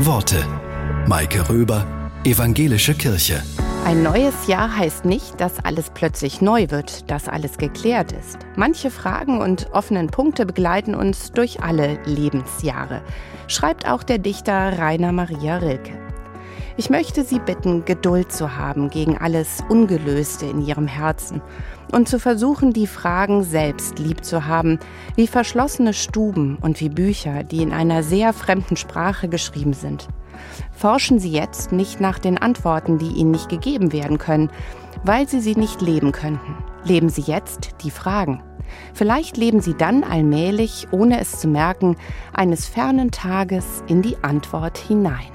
Worte. Maike Röber, Evangelische Kirche. Ein neues Jahr heißt nicht, dass alles plötzlich neu wird, dass alles geklärt ist. Manche Fragen und offenen Punkte begleiten uns durch alle Lebensjahre, schreibt auch der Dichter Rainer Maria Rilke. Ich möchte Sie bitten, Geduld zu haben gegen alles Ungelöste in Ihrem Herzen und zu versuchen, die Fragen selbst lieb zu haben, wie verschlossene Stuben und wie Bücher, die in einer sehr fremden Sprache geschrieben sind. Forschen Sie jetzt nicht nach den Antworten, die Ihnen nicht gegeben werden können, weil Sie sie nicht leben könnten. Leben Sie jetzt die Fragen. Vielleicht leben Sie dann allmählich, ohne es zu merken, eines fernen Tages in die Antwort hinein.